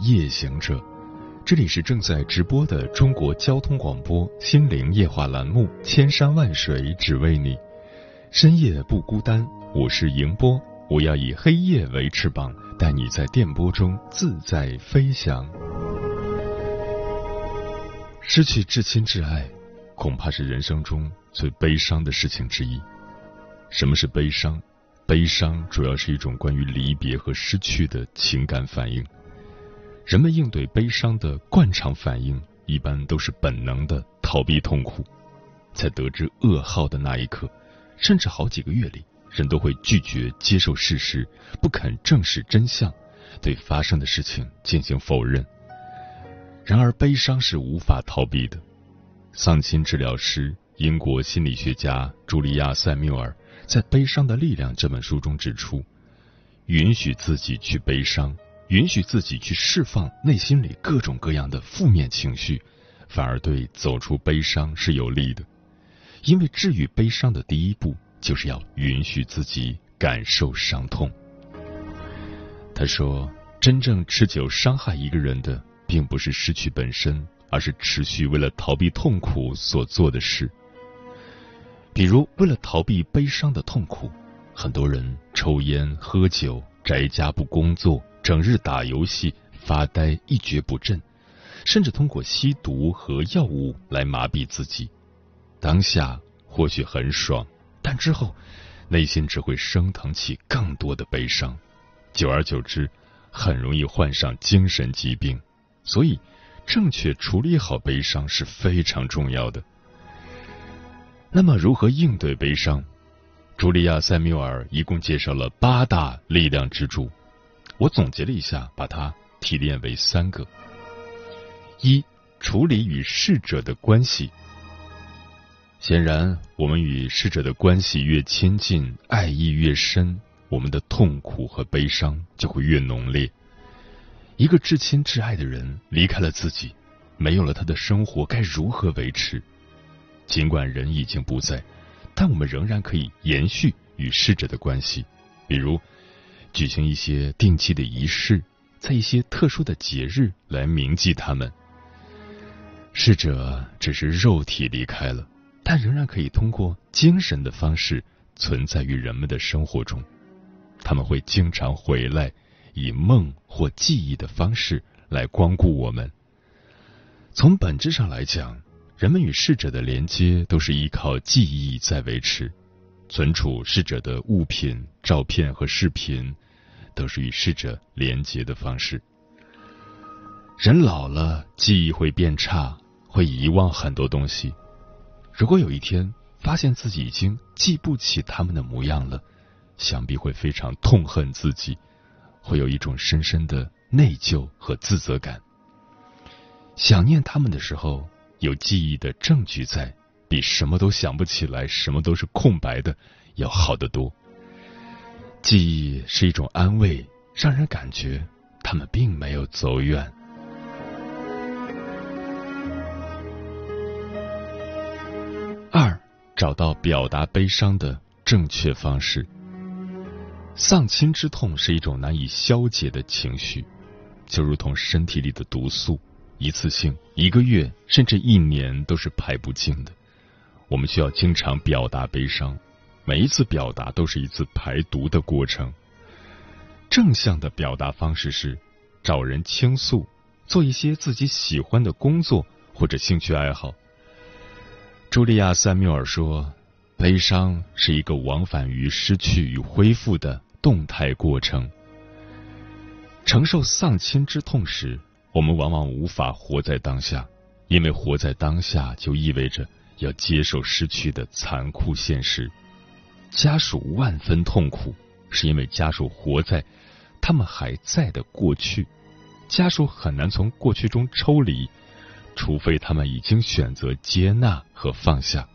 夜行者，这里是正在直播的中国交通广播心灵夜话栏目《千山万水只为你》，深夜不孤单，我是迎波，我要以黑夜为翅膀，带你在电波中自在飞翔。失去至亲至爱，恐怕是人生中最悲伤的事情之一。什么是悲伤？悲伤主要是一种关于离别和失去的情感反应。人们应对悲伤的惯常反应，一般都是本能的逃避痛苦。在得知噩耗的那一刻，甚至好几个月里，人都会拒绝接受事实，不肯正视真相，对发生的事情进行否认。然而，悲伤是无法逃避的。丧亲治疗师、英国心理学家茱莉亚·塞缪尔。在《悲伤的力量》这本书中指出，允许自己去悲伤，允许自己去释放内心里各种各样的负面情绪，反而对走出悲伤是有利的。因为治愈悲伤的第一步，就是要允许自己感受伤痛。他说：“真正持久伤害一个人的，并不是失去本身，而是持续为了逃避痛苦所做的事。”比如，为了逃避悲伤的痛苦，很多人抽烟、喝酒、宅家不工作，整日打游戏、发呆、一蹶不振，甚至通过吸毒和药物来麻痹自己。当下或许很爽，但之后内心只会升腾起更多的悲伤，久而久之，很容易患上精神疾病。所以，正确处理好悲伤是非常重要的。那么，如何应对悲伤？茱莉亚·塞缪尔一共介绍了八大力量支柱，我总结了一下，把它提炼为三个：一、处理与逝者的关系。显然，我们与逝者的关系越亲近，爱意越深，我们的痛苦和悲伤就会越浓烈。一个至亲至爱的人离开了自己，没有了他的生活，该如何维持？尽管人已经不在，但我们仍然可以延续与逝者的关系，比如举行一些定期的仪式，在一些特殊的节日来铭记他们。逝者只是肉体离开了，但仍然可以通过精神的方式存在于人们的生活中。他们会经常回来，以梦或记忆的方式来光顾我们。从本质上来讲。人们与逝者的连接都是依靠记忆在维持，存储逝者的物品、照片和视频，都是与逝者连接的方式。人老了，记忆会变差，会遗忘很多东西。如果有一天发现自己已经记不起他们的模样了，想必会非常痛恨自己，会有一种深深的内疚和自责感。想念他们的时候。有记忆的证据在，比什么都想不起来、什么都是空白的要好得多。记忆是一种安慰，让人感觉他们并没有走远。二，找到表达悲伤的正确方式。丧亲之痛是一种难以消解的情绪，就如同身体里的毒素。一次性一个月甚至一年都是排不尽的，我们需要经常表达悲伤，每一次表达都是一次排毒的过程。正向的表达方式是找人倾诉，做一些自己喜欢的工作或者兴趣爱好。茱莉亚·塞缪尔说：“悲伤是一个往返于失去与恢复的动态过程。承受丧亲之痛时。”我们往往无法活在当下，因为活在当下就意味着要接受失去的残酷现实。家属万分痛苦，是因为家属活在他们还在的过去，家属很难从过去中抽离，除非他们已经选择接纳和放下。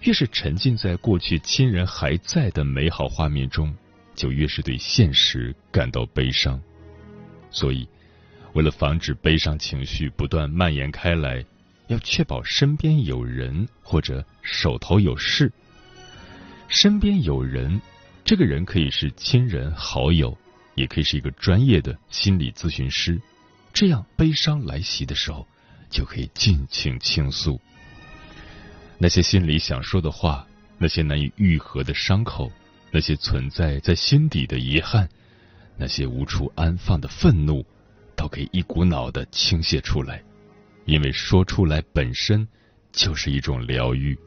越是沉浸在过去亲人还在的美好画面中，就越是对现实感到悲伤。所以，为了防止悲伤情绪不断蔓延开来，要确保身边有人或者手头有事。身边有人，这个人可以是亲人好友，也可以是一个专业的心理咨询师。这样，悲伤来袭的时候，就可以尽情倾诉。那些心里想说的话，那些难以愈合的伤口，那些存在在心底的遗憾，那些无处安放的愤怒，都可以一股脑的倾泻出来，因为说出来本身就是一种疗愈。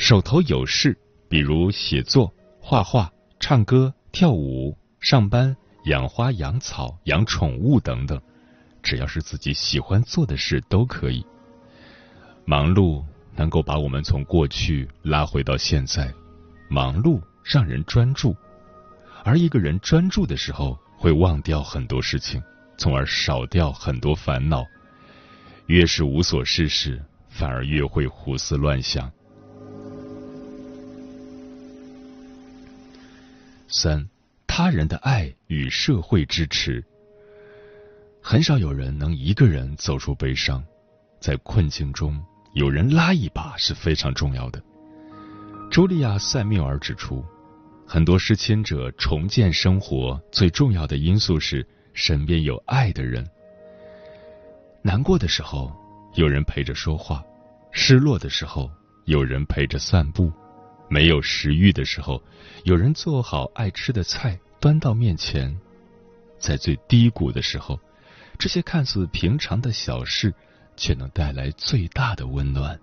手头有事，比如写作、画画、唱歌、跳舞、上班、养花、养草、养宠物等等，只要是自己喜欢做的事都可以。忙碌能够把我们从过去拉回到现在，忙碌让人专注，而一个人专注的时候会忘掉很多事情，从而少掉很多烦恼。越是无所事事，反而越会胡思乱想。三，他人的爱与社会支持，很少有人能一个人走出悲伤，在困境中。有人拉一把是非常重要的。茱莉亚·塞缪尔指出，很多失亲者重建生活最重要的因素是身边有爱的人。难过的时候，有人陪着说话；失落的时候，有人陪着散步；没有食欲的时候，有人做好爱吃的菜端到面前；在最低谷的时候，这些看似平常的小事。却能带来最大的温暖。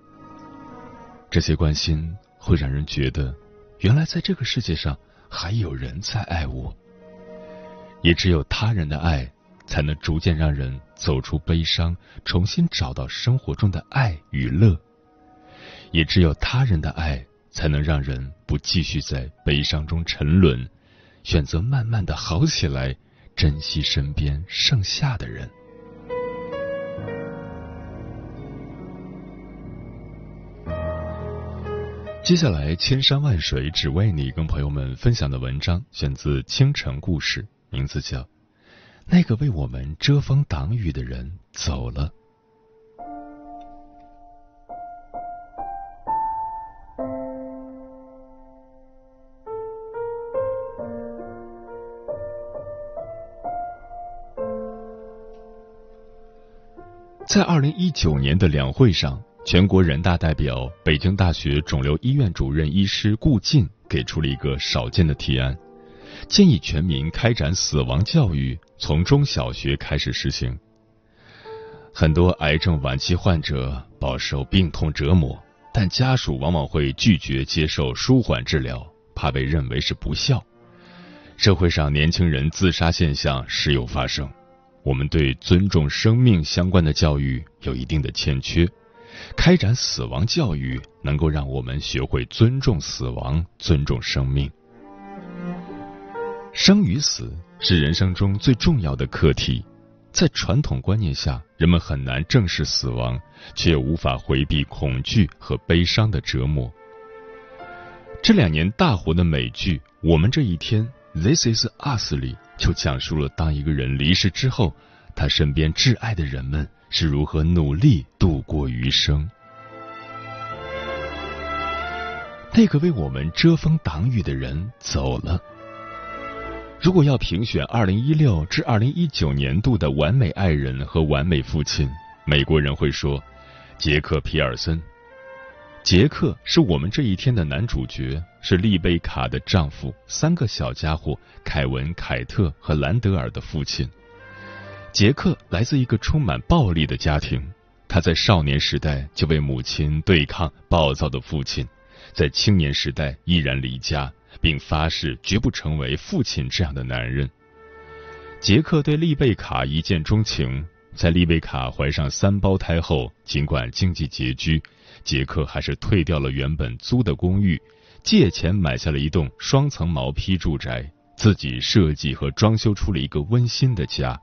这些关心会让人觉得，原来在这个世界上还有人在爱我。也只有他人的爱，才能逐渐让人走出悲伤，重新找到生活中的爱与乐。也只有他人的爱，才能让人不继续在悲伤中沉沦，选择慢慢的好起来，珍惜身边剩下的人。接下来，千山万水只为你，跟朋友们分享的文章选自《清晨故事》，名字叫《那个为我们遮风挡雨的人走了》。在二零一九年的两会上。全国人大代表、北京大学肿瘤医院主任医师顾进给出了一个少见的提案，建议全民开展死亡教育，从中小学开始实行。很多癌症晚期患者饱受病痛折磨，但家属往往会拒绝接受舒缓治疗，怕被认为是不孝。社会上年轻人自杀现象时有发生，我们对尊重生命相关的教育有一定的欠缺。开展死亡教育，能够让我们学会尊重死亡、尊重生命。生与死是人生中最重要的课题，在传统观念下，人们很难正视死亡，却无法回避恐惧和悲伤的折磨。这两年大火的美剧《我们这一天》（This Is Us） 里，就讲述了当一个人离世之后，他身边挚爱的人们。是如何努力度过余生？那个为我们遮风挡雨的人走了。如果要评选二零一六至二零一九年度的完美爱人和完美父亲，美国人会说杰克·皮尔森。杰克是我们这一天的男主角，是丽贝卡的丈夫，三个小家伙凯文、凯特和兰德尔的父亲。杰克来自一个充满暴力的家庭，他在少年时代就为母亲对抗暴躁的父亲，在青年时代毅然离家，并发誓绝不成为父亲这样的男人。杰克对丽贝卡一见钟情，在丽贝卡怀上三胞胎后，尽管经济拮据，杰克还是退掉了原本租的公寓，借钱买下了一栋双层毛坯住宅，自己设计和装修出了一个温馨的家。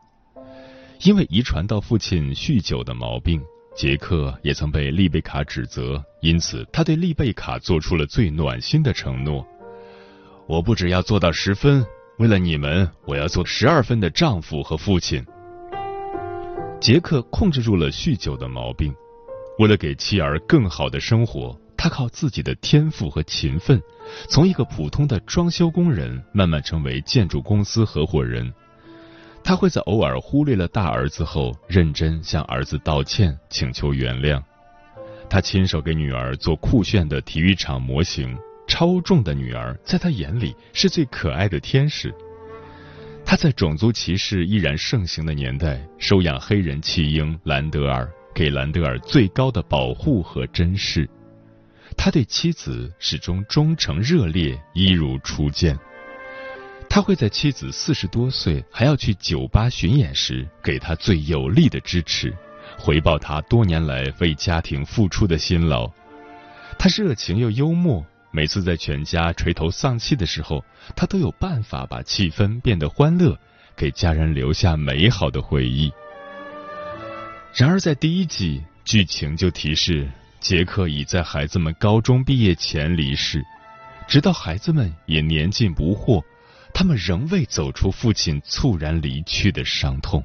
因为遗传到父亲酗酒的毛病，杰克也曾被丽贝卡指责，因此他对丽贝卡做出了最暖心的承诺：“我不只要做到十分，为了你们，我要做十二分的丈夫和父亲。”杰克控制住了酗酒的毛病，为了给妻儿更好的生活，他靠自己的天赋和勤奋，从一个普通的装修工人慢慢成为建筑公司合伙人。他会在偶尔忽略了大儿子后，认真向儿子道歉，请求原谅。他亲手给女儿做酷炫的体育场模型，超重的女儿在他眼里是最可爱的天使。他在种族歧视依然盛行的年代，收养黑人弃婴兰德尔，给兰德尔最高的保护和珍视。他对妻子始终忠诚热烈，一如初见。他会在妻子四十多岁还要去酒吧巡演时，给她最有力的支持，回报他多年来为家庭付出的辛劳。他热情又幽默，每次在全家垂头丧气的时候，他都有办法把气氛变得欢乐，给家人留下美好的回忆。然而，在第一季剧情就提示，杰克已在孩子们高中毕业前离世，直到孩子们也年近不惑。他们仍未走出父亲猝然离去的伤痛。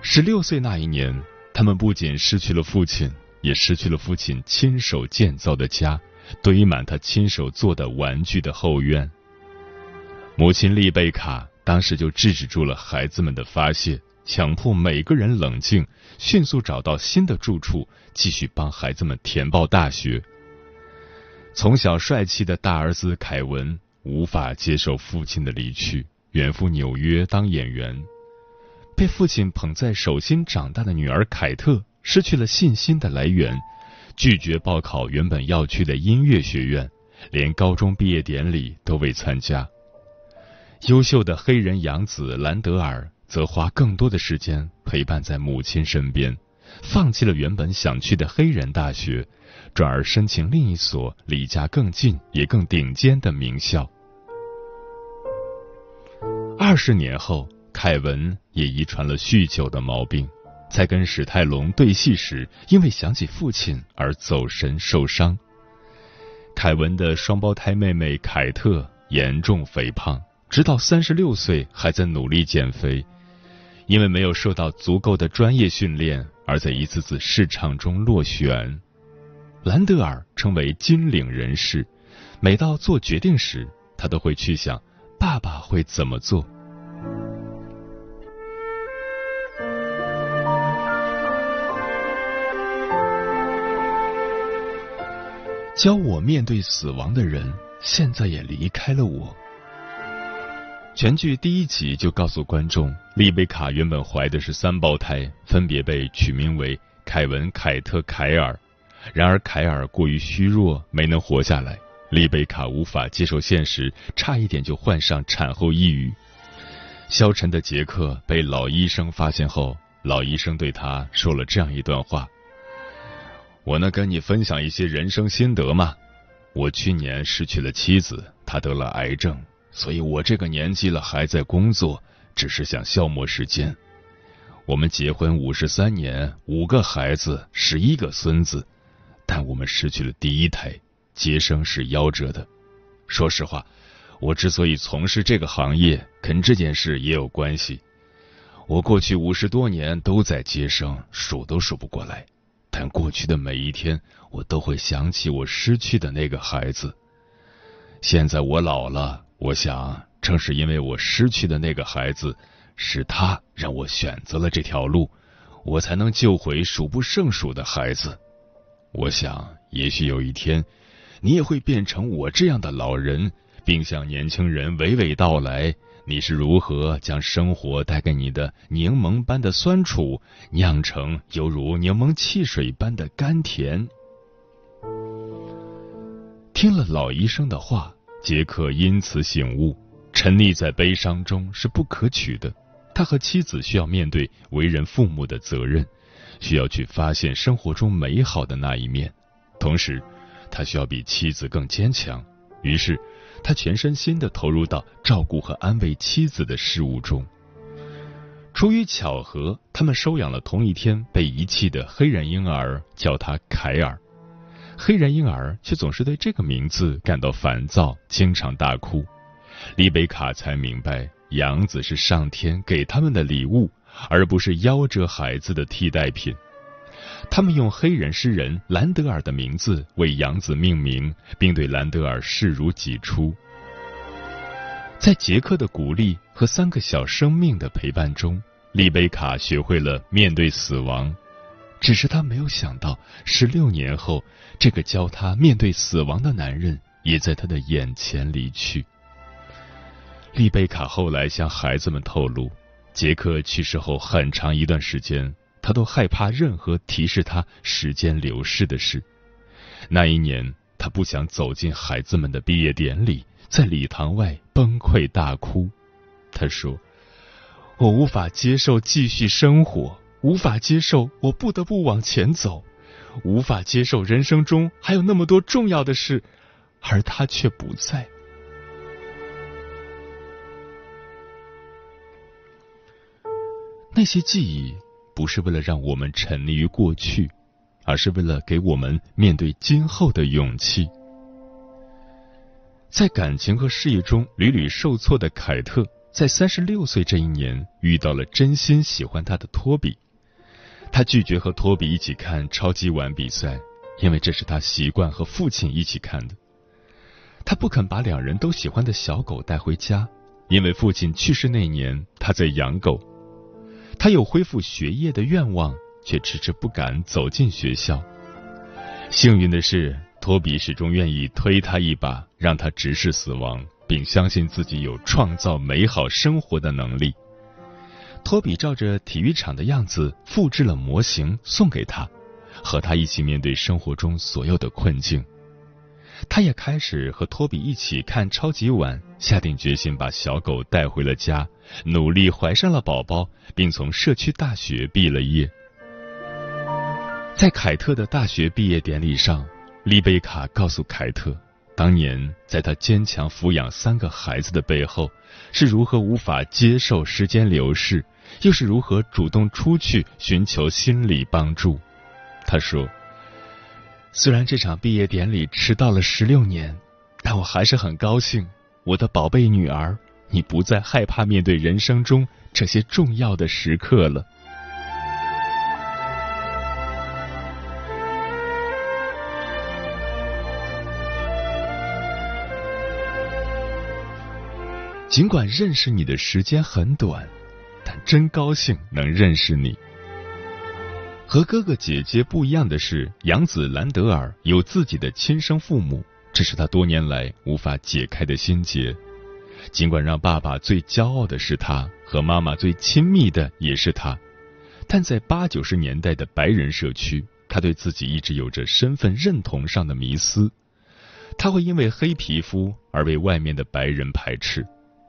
十六岁那一年，他们不仅失去了父亲，也失去了父亲亲手建造的家，堆满他亲手做的玩具的后院。母亲丽贝卡当时就制止住了孩子们的发泄，强迫每个人冷静，迅速找到新的住处，继续帮孩子们填报大学。从小帅气的大儿子凯文。无法接受父亲的离去，远赴纽约当演员。被父亲捧在手心长大的女儿凯特失去了信心的来源，拒绝报考原本要去的音乐学院，连高中毕业典礼都未参加。优秀的黑人养子兰德尔则花更多的时间陪伴在母亲身边，放弃了原本想去的黑人大学。转而申请另一所离家更近也更顶尖的名校。二十年后，凯文也遗传了酗酒的毛病，在跟史泰龙对戏时，因为想起父亲而走神受伤。凯文的双胞胎妹妹凯特严重肥胖，直到三十六岁还在努力减肥，因为没有受到足够的专业训练，而在一次次试场中落选。兰德尔成为金领人士，每到做决定时，他都会去想爸爸会怎么做。教我面对死亡的人，现在也离开了我。全剧第一集就告诉观众，丽贝卡原本怀的是三胞胎，分别被取名为凯文、凯特、凯尔。然而凯尔过于虚弱，没能活下来。丽贝卡无法接受现实，差一点就患上产后抑郁。消沉的杰克被老医生发现后，老医生对他说了这样一段话：“我能跟你分享一些人生心得吗？我去年失去了妻子，她得了癌症，所以我这个年纪了还在工作，只是想消磨时间。我们结婚五十三年，五个孩子，十一个孙子。”但我们失去了第一胎，接生是夭折的。说实话，我之所以从事这个行业，跟这件事也有关系。我过去五十多年都在接生，数都数不过来。但过去的每一天，我都会想起我失去的那个孩子。现在我老了，我想，正是因为我失去的那个孩子，是他让我选择了这条路，我才能救回数不胜数的孩子。我想，也许有一天，你也会变成我这样的老人，并向年轻人娓娓道来你是如何将生活带给你的柠檬般的酸楚酿成犹如柠檬汽水般的甘甜。听了老医生的话，杰克因此醒悟：沉溺在悲伤中是不可取的。他和妻子需要面对为人父母的责任。需要去发现生活中美好的那一面，同时，他需要比妻子更坚强，于是他全身心的投入到照顾和安慰妻子的事务中。出于巧合，他们收养了同一天被遗弃的黑人婴儿，叫他凯尔。黑人婴儿却总是对这个名字感到烦躁，经常大哭。丽贝卡才明白，养子是上天给他们的礼物，而不是夭折孩子的替代品。他们用黑人诗人兰德尔的名字为养子命名，并对兰德尔视如己出。在杰克的鼓励和三个小生命的陪伴中，丽贝卡学会了面对死亡。只是她没有想到，十六年后，这个教她面对死亡的男人也在她的眼前离去。丽贝卡后来向孩子们透露，杰克去世后很长一段时间，她都害怕任何提示她时间流逝的事。那一年，她不想走进孩子们的毕业典礼。在礼堂外崩溃大哭，他说：“我无法接受继续生活，无法接受我不得不往前走，无法接受人生中还有那么多重要的事，而他却不在。”那些记忆不是为了让我们沉溺于过去，而是为了给我们面对今后的勇气。在感情和事业中屡屡受挫的凯特，在三十六岁这一年遇到了真心喜欢他的托比。他拒绝和托比一起看超级碗比赛，因为这是他习惯和父亲一起看的。他不肯把两人都喜欢的小狗带回家，因为父亲去世那年他在养狗。他有恢复学业的愿望，却迟迟不敢走进学校。幸运的是。托比始终愿意推他一把，让他直视死亡，并相信自己有创造美好生活的能力。托比照着体育场的样子复制了模型，送给他，和他一起面对生活中所有的困境。他也开始和托比一起看超级碗，下定决心把小狗带回了家，努力怀上了宝宝，并从社区大学毕了业。在凯特的大学毕业典礼上。丽贝卡告诉凯特，当年在他坚强抚养三个孩子的背后，是如何无法接受时间流逝，又是如何主动出去寻求心理帮助。他说：“虽然这场毕业典礼迟到了十六年，但我还是很高兴，我的宝贝女儿，你不再害怕面对人生中这些重要的时刻了。”尽管认识你的时间很短，但真高兴能认识你。和哥哥姐姐不一样的是，养子兰德尔有自己的亲生父母，这是他多年来无法解开的心结。尽管让爸爸最骄傲的是他，和妈妈最亲密的也是他，但在八九十年代的白人社区，他对自己一直有着身份认同上的迷思。他会因为黑皮肤而被外面的白人排斥。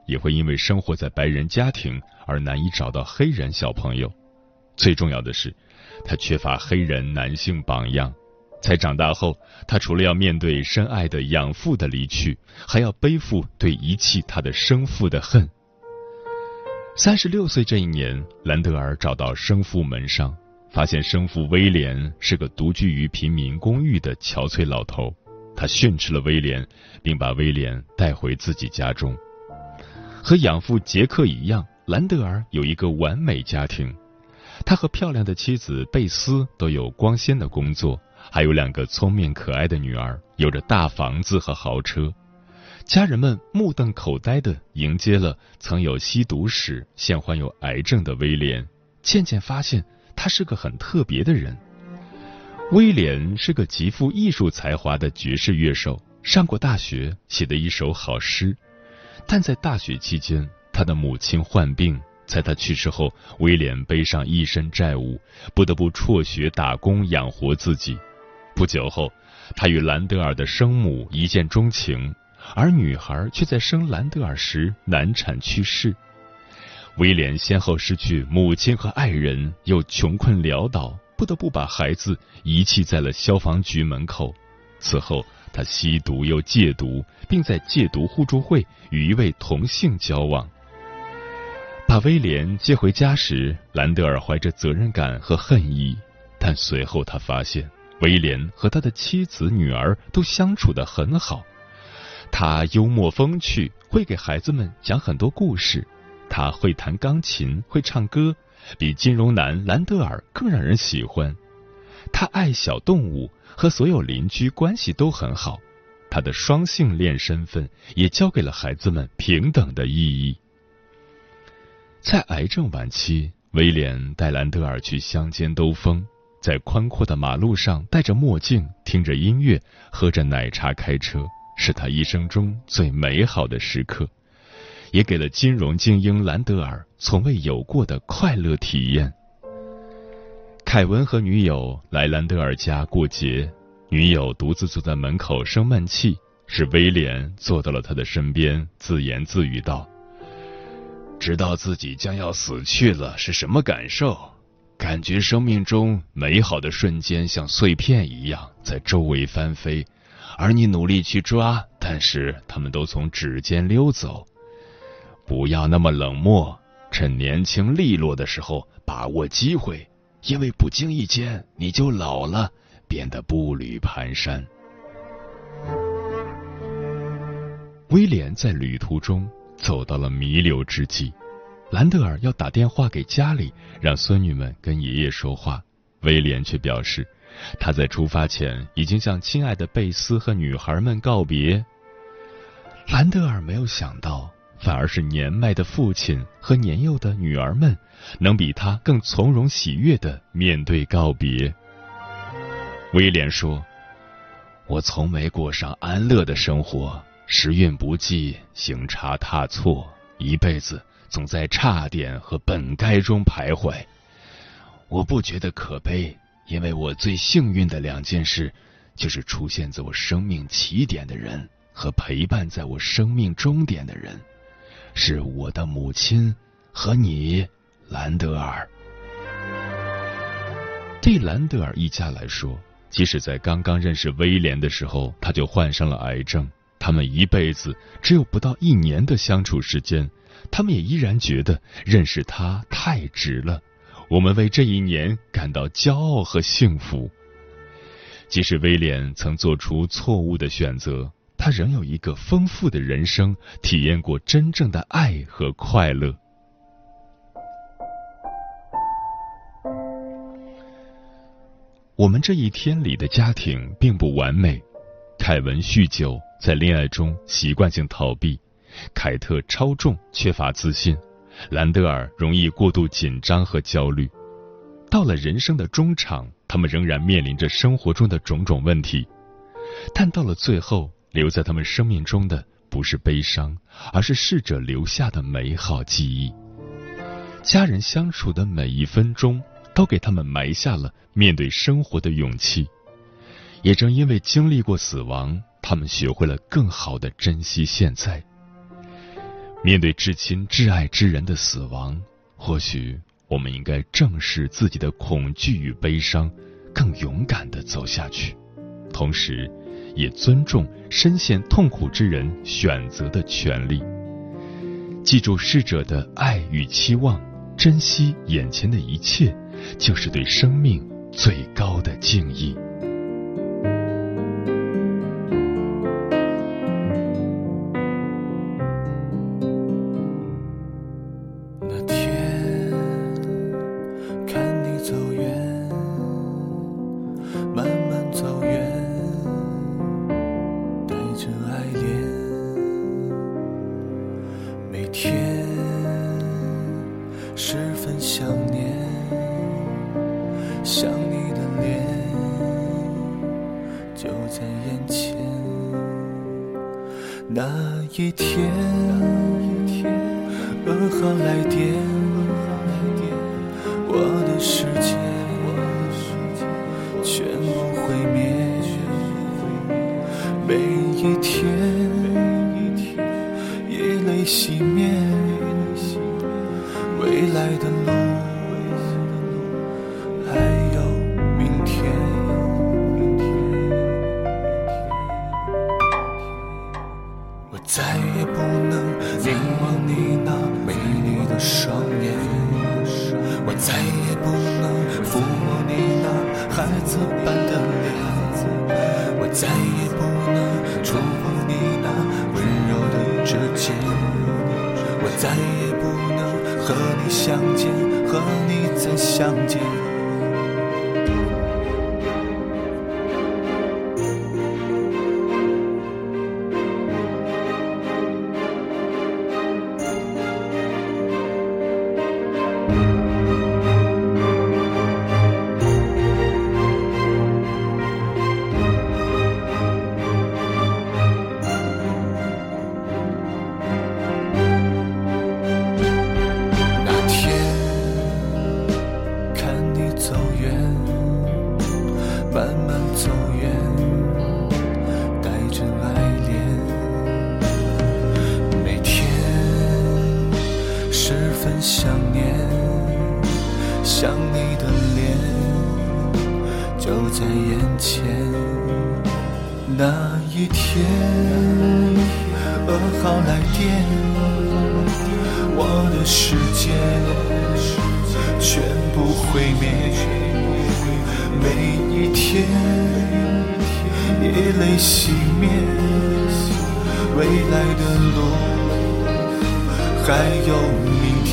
也会因为生活在白人家庭而难以找到黑人小朋友。最重要的是，他缺乏黑人男性榜样。在长大后，他除了要面对深爱的养父的离去，还要背负对遗弃他的生父的恨。三十六岁这一年，兰德尔找到生父门上，发现生父威廉是个独居于贫民公寓的憔悴老头。他训斥了威廉，并把威廉带回自己家中。和养父杰克一样，兰德尔有一个完美家庭，他和漂亮的妻子贝斯都有光鲜的工作，还有两个聪明可爱的女儿，有着大房子和豪车。家人们目瞪口呆的迎接了曾有吸毒史、现患有癌症的威廉，渐渐发现他是个很特别的人。威廉是个极富艺术才华的爵士乐手，上过大学，写的一首好诗。但在大学期间，他的母亲患病，在他去世后，威廉背上一身债务，不得不辍学打工养活自己。不久后，他与兰德尔的生母一见钟情，而女孩却在生兰德尔时难产去世。威廉先后失去母亲和爱人，又穷困潦倒，不得不把孩子遗弃在了消防局门口。此后，他吸毒又戒毒，并在戒毒互助会与一位同性交往。把威廉接回家时，兰德尔怀着责任感和恨意，但随后他发现威廉和他的妻子、女儿都相处得很好。他幽默风趣，会给孩子们讲很多故事。他会弹钢琴，会唱歌，比金融男兰德尔更让人喜欢。他爱小动物，和所有邻居关系都很好。他的双性恋身份也教给了孩子们平等的意义。在癌症晚期，威廉带兰德尔去乡间兜风，在宽阔的马路上戴着墨镜，听着音乐，喝着奶茶开车，是他一生中最美好的时刻，也给了金融精英兰德尔从未有过的快乐体验。凯文和女友来兰德尔家过节，女友独自坐在门口生闷气，是威廉坐到了他的身边，自言自语道。知道自己将要死去了是什么感受？感觉生命中美好的瞬间像碎片一样在周围翻飞，而你努力去抓，但是他们都从指尖溜走。不要那么冷漠，趁年轻利落的时候把握机会，因为不经意间你就老了，变得步履蹒跚。威廉在旅途中。走到了弥留之际，兰德尔要打电话给家里，让孙女们跟爷爷说话。威廉却表示，他在出发前已经向亲爱的贝斯和女孩们告别。兰德尔没有想到，反而是年迈的父亲和年幼的女儿们，能比他更从容喜悦的面对告别。威廉说：“我从没过上安乐的生活。”时运不济，行差踏错，一辈子总在差点和本该中徘徊。我不觉得可悲，因为我最幸运的两件事，就是出现在我生命起点的人和陪伴在我生命终点的人，是我的母亲和你，兰德尔。对兰德尔一家来说，即使在刚刚认识威廉的时候，他就患上了癌症。他们一辈子只有不到一年的相处时间，他们也依然觉得认识他太值了。我们为这一年感到骄傲和幸福。即使威廉曾做出错误的选择，他仍有一个丰富的人生，体验过真正的爱和快乐。我们这一天里的家庭并不完美，凯文酗酒。在恋爱中习惯性逃避，凯特超重缺乏自信，兰德尔容易过度紧张和焦虑。到了人生的中场，他们仍然面临着生活中的种种问题，但到了最后，留在他们生命中的不是悲伤，而是逝者留下的美好记忆。家人相处的每一分钟，都给他们埋下了面对生活的勇气。也正因为经历过死亡。他们学会了更好的珍惜现在。面对至亲至爱之人的死亡，或许我们应该正视自己的恐惧与悲伤，更勇敢的走下去，同时，也尊重深陷痛苦之人选择的权利。记住逝者的爱与期望，珍惜眼前的一切，就是对生命最高的敬意。那一天，噩耗来电，我的世界全部毁灭。每一天，一泪熄灭。双眼，我再也不能抚摸你那孩子般的脸，我再也不能触碰你那温柔的指尖，我再也不能和你相见，和你再相见。好来电，我的世界全部毁灭。每一天，夜泪熄灭，未来的路还有明天。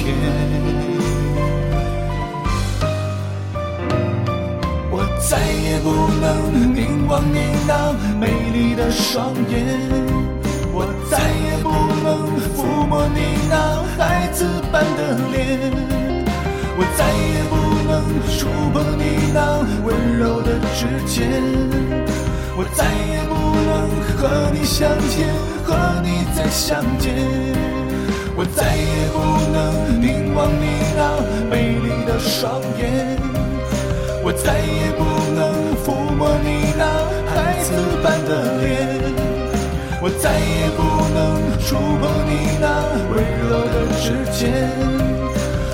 我再也不能凝望你那美丽的双眼。我再也不能抚摸你那孩子般的脸，我再也不能触碰你那温柔的指尖，我再也不能和你相见，和你再相见，我再也不能凝望你那美丽的双眼，我再也不能抚摸你那。孩子般的脸，我再也触碰你那温柔的指尖，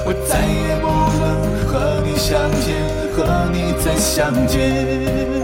我再也不能和你相见，和你再相见。